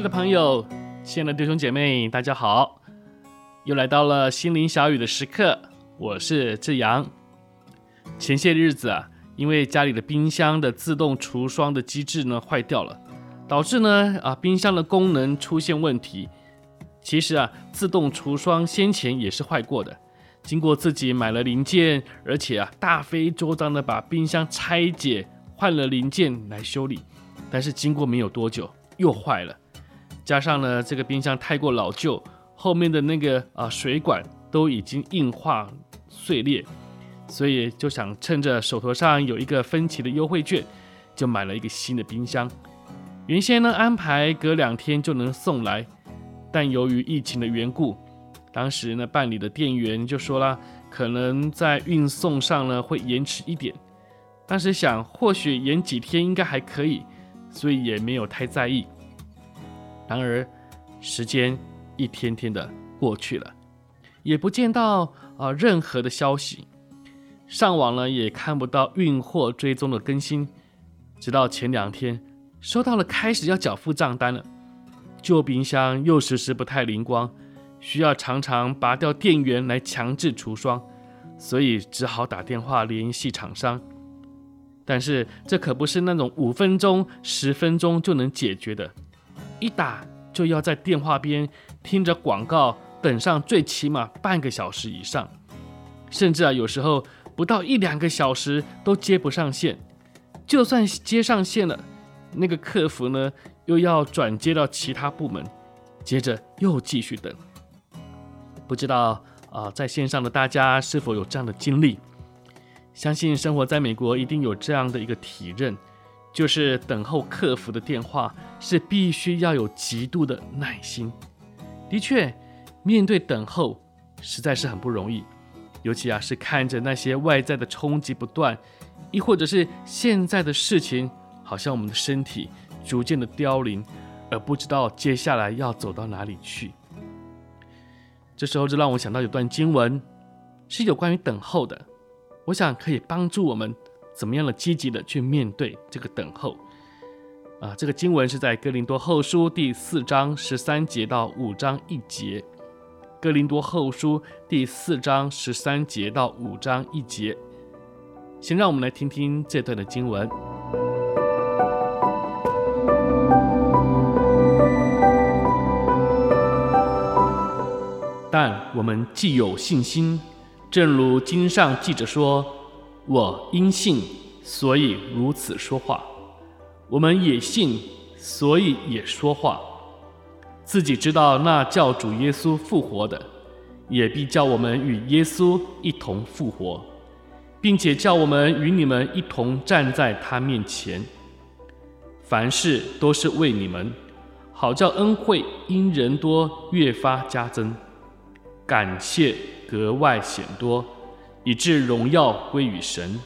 爱的朋友，亲爱的弟兄姐妹，大家好！又来到了心灵小雨的时刻，我是志阳。前些日子啊，因为家里的冰箱的自动除霜的机制呢坏掉了，导致呢啊冰箱的功能出现问题。其实啊，自动除霜先前也是坏过的，经过自己买了零件，而且啊大费周章的把冰箱拆解换了零件来修理，但是经过没有多久又坏了。加上呢，这个冰箱太过老旧，后面的那个啊水管都已经硬化碎裂，所以就想趁着手头上有一个分期的优惠券，就买了一个新的冰箱。原先呢安排隔两天就能送来，但由于疫情的缘故，当时呢办理的店员就说了，可能在运送上呢会延迟一点。当时想或许延几天应该还可以，所以也没有太在意。然而，时间一天天的过去了，也不见到啊、任何的消息，上网呢也看不到运货追踪的更新。直到前两天，收到了开始要缴付账单了，旧冰箱又时时不太灵光，需要常常拔掉电源来强制除霜，所以只好打电话联系厂商。但是这可不是那种五分钟、十分钟就能解决的。一打就要在电话边听着广告，等上最起码半个小时以上，甚至啊，有时候不到一两个小时都接不上线。就算接上线了，那个客服呢又要转接到其他部门，接着又继续等。不知道啊，在线上的大家是否有这样的经历？相信生活在美国一定有这样的一个体认。就是等候客服的电话是必须要有极度的耐心。的确，面对等候实在是很不容易，尤其啊是看着那些外在的冲击不断，亦或者是现在的事情好像我们的身体逐渐的凋零，而不知道接下来要走到哪里去。这时候就让我想到有段经文是有关于等候的，我想可以帮助我们。怎么样的积极的去面对这个等候啊？这个经文是在哥林多后书第四章十三节到五章一节。哥林多后书第四章十三节到五章一节。先让我们来听听这段的经文。但我们既有信心，正如经上记着说。我因信，所以如此说话；我们也信，所以也说话。自己知道那叫主耶稣复活的，也必叫我们与耶稣一同复活，并且叫我们与你们一同站在他面前。凡事都是为你们，好叫恩惠因人多越发加增，感谢格外显多。以致荣耀归于神，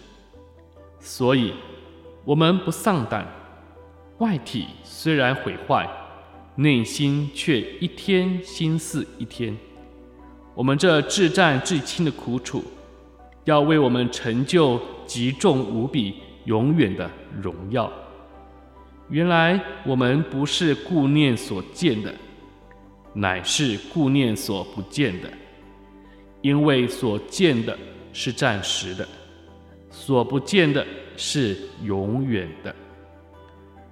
所以我们不丧胆。外体虽然毁坏，内心却一天新似一天。我们这至暂至轻的苦楚，要为我们成就极重无比、永远的荣耀。原来我们不是顾念所见的，乃是顾念所不见的，因为所见的。是暂时的，所不见的是永远的。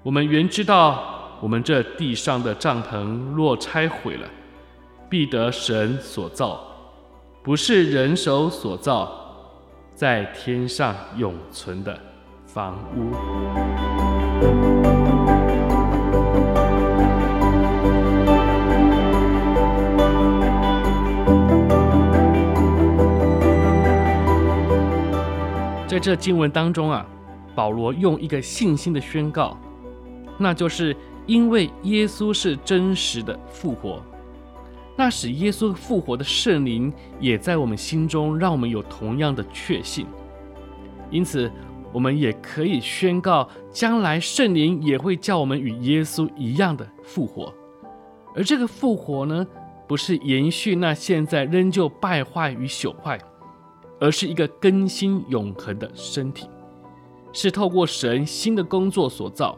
我们原知道，我们这地上的帐篷若拆毁了，必得神所造，不是人手所造，在天上永存的房屋。在这经文当中啊，保罗用一个信心的宣告，那就是因为耶稣是真实的复活，那使耶稣复活的圣灵也在我们心中，让我们有同样的确信。因此，我们也可以宣告，将来圣灵也会叫我们与耶稣一样的复活。而这个复活呢，不是延续那现在仍旧败坏与朽坏，而是一个更新永恒的身体，是透过神新的工作所造。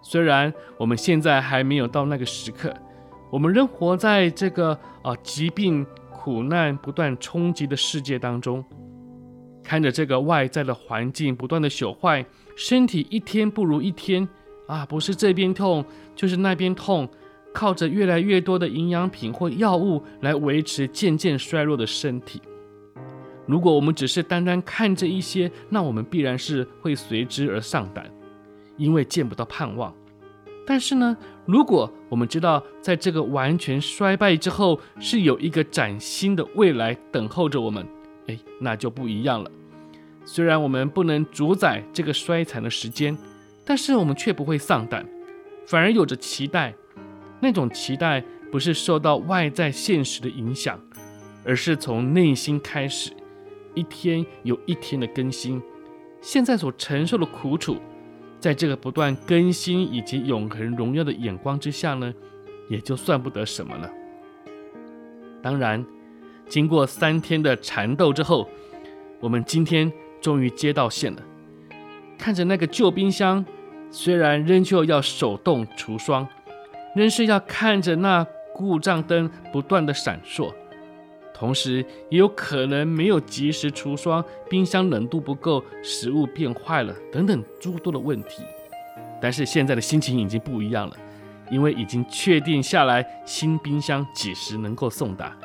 虽然我们现在还没有到那个时刻，我们仍活在这个啊疾病、苦难不断冲击的世界当中。看着这个外在的环境不断的朽坏，身体一天不如一天啊，不是这边痛就是那边痛，靠着越来越多的营养品或药物来维持渐渐衰弱的身体。如果我们只是单单看这一些，那我们必然是会随之而丧胆，因为见不到盼望。但是呢，如果我们知道在这个完全衰败之后，是有一个崭新的未来等候着我们。哎，那就不一样了。虽然我们不能主宰这个衰残的时间，但是我们却不会丧胆，反而有着期待。那种期待不是受到外在现实的影响，而是从内心开始，一天有一天的更新。现在所承受的苦楚，在这个不断更新以及永恒荣耀的眼光之下呢，也就算不得什么了。当然。经过三天的缠斗之后，我们今天终于接到线了。看着那个旧冰箱，虽然仍旧要手动除霜，仍是要看着那故障灯不断的闪烁，同时也有可能没有及时除霜，冰箱冷度不够，食物变坏了等等诸多的问题。但是现在的心情已经不一样了，因为已经确定下来新冰箱几时能够送达。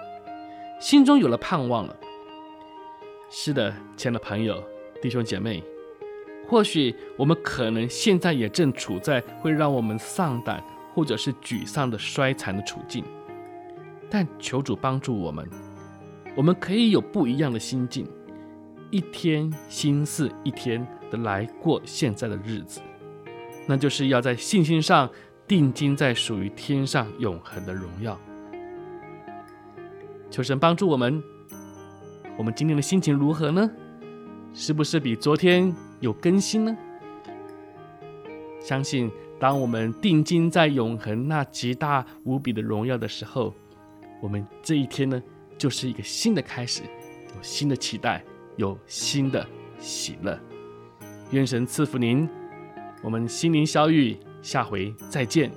心中有了盼望了。是的，亲爱的朋友、弟兄姐妹，或许我们可能现在也正处在会让我们丧胆或者是沮丧的衰残的处境，但求主帮助我们，我们可以有不一样的心境，一天新似一天的来过现在的日子，那就是要在信心上定睛在属于天上永恒的荣耀。求神帮助我们。我们今天的心情如何呢？是不是比昨天有更新呢？相信当我们定睛在永恒那极大无比的荣耀的时候，我们这一天呢，就是一个新的开始，有新的期待，有新的喜乐。愿神赐福您。我们心灵相遇，下回再见。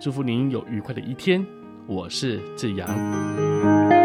祝福您有愉快的一天。我是志阳。